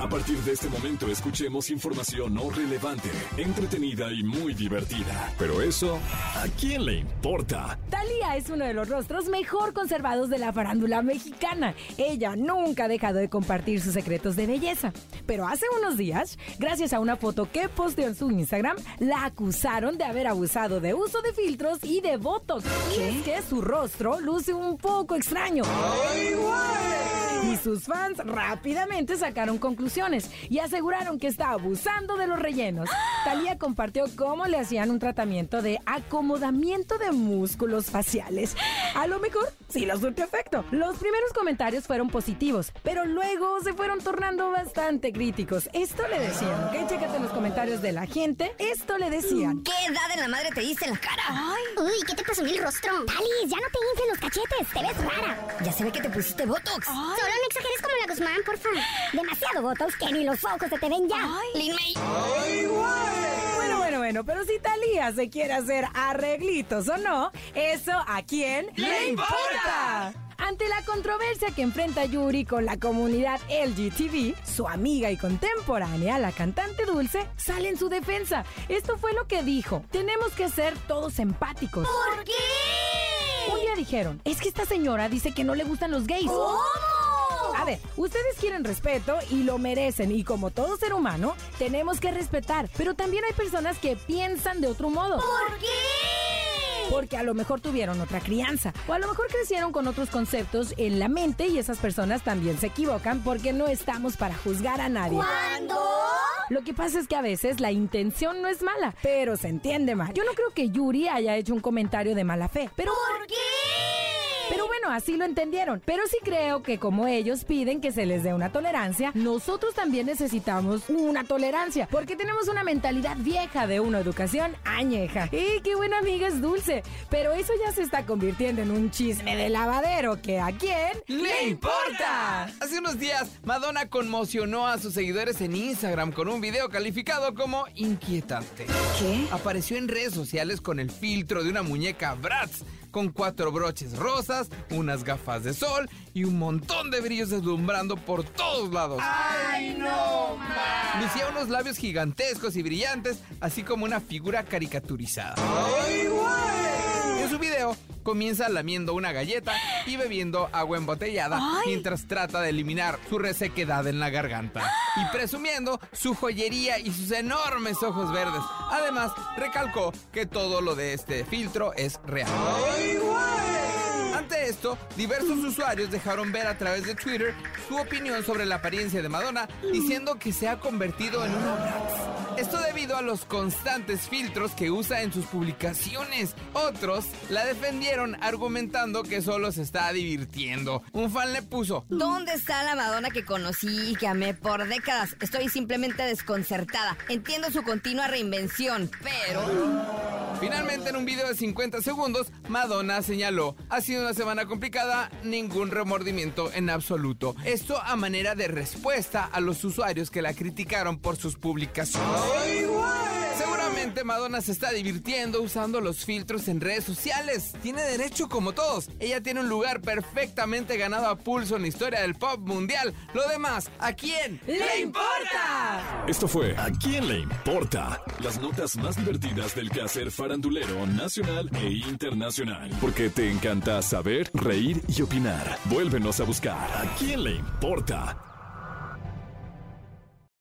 A partir de este momento escuchemos información no relevante, entretenida y muy divertida. Pero eso, ¿a quién le importa? Talía es uno de los rostros mejor conservados de la farándula mexicana. Ella nunca ha dejado de compartir sus secretos de belleza. Pero hace unos días, gracias a una foto que posteó en su Instagram, la acusaron de haber abusado de uso de filtros y de botox. Y es que su rostro luce un poco extraño. Y sus fans rápidamente sacaron conclusiones y aseguraron que está abusando de los rellenos. Talía compartió cómo le hacían un tratamiento de acomodamiento de músculos faciales. A lo mejor sí los surte efecto. Los primeros comentarios fueron positivos, pero luego se fueron tornando bastante críticos. Esto le decían, ¿ok? Chécate los comentarios de la gente. Esto le decían. ¿Qué edad en la madre te diste en la cara? Ay, Uy, ¿qué te pasó en el rostro? Talis, ya no te infles los cachetes, te ves rara. Ya se ve que te pusiste Botox. Solo exageres como la Guzmán, porfa. Demasiado botox que ni los ojos se te ven ya. Lin May. Bueno, bueno, bueno, pero si Talía se quiere hacer arreglitos o no, eso a quién le importa. Ante la controversia que enfrenta Yuri con la comunidad LGTB, su amiga y contemporánea, la cantante Dulce, sale en su defensa. Esto fue lo que dijo. Tenemos que ser todos empáticos. ¿Por qué? Un día dijeron, es que esta señora dice que no le gustan los gays. ¿Cómo? A ver, ustedes quieren respeto y lo merecen y como todo ser humano, tenemos que respetar. Pero también hay personas que piensan de otro modo. ¿Por qué? Porque a lo mejor tuvieron otra crianza o a lo mejor crecieron con otros conceptos en la mente y esas personas también se equivocan porque no estamos para juzgar a nadie. ¿Cuándo? Lo que pasa es que a veces la intención no es mala, pero se entiende mal. Yo no creo que Yuri haya hecho un comentario de mala fe, pero ¿Por qué? Bueno, así lo entendieron. Pero sí creo que como ellos piden que se les dé una tolerancia, nosotros también necesitamos una tolerancia, porque tenemos una mentalidad vieja de una educación añeja. ¡Y qué buena amiga es Dulce! Pero eso ya se está convirtiendo en un chisme de lavadero que a quién ¡Le importa! Hace unos días, Madonna conmocionó a sus seguidores en Instagram con un video calificado como inquietante. ¿Qué? Apareció en redes sociales con el filtro de una muñeca Bratz, con cuatro broches rosas, unas gafas de sol y un montón de brillos deslumbrando por todos lados. ¡Ay, no, Lucía unos labios gigantescos y brillantes, así como una figura caricaturizada. En su video comienza lamiendo una galleta y bebiendo agua embotellada mientras trata de eliminar su resequedad en la garganta y presumiendo su joyería y sus enormes ojos verdes. Además, recalcó que todo lo de este filtro es real. Ante esto, diversos usuarios dejaron ver a través de Twitter su opinión sobre la apariencia de Madonna, diciendo que se ha convertido en una. Esto debido a los constantes filtros que usa en sus publicaciones. Otros la defendieron argumentando que solo se está divirtiendo. Un fan le puso, ¿Dónde está la Madonna que conocí y que amé por décadas? Estoy simplemente desconcertada. Entiendo su continua reinvención, pero... Finalmente, en un video de 50 segundos, Madonna señaló, ha sido una semana complicada, ningún remordimiento en absoluto. Esto a manera de respuesta a los usuarios que la criticaron por sus publicaciones. Seguramente Madonna se está divirtiendo usando los filtros en redes sociales. Tiene derecho como todos. Ella tiene un lugar perfectamente ganado a pulso en la historia del pop mundial. Lo demás, ¿a quién ¡Le importa! Esto fue ¿A quién le importa? Las notas más divertidas del quehacer farandulero nacional e internacional. Porque te encanta saber, reír y opinar. Vuélvenos a buscar ¿A quién le importa?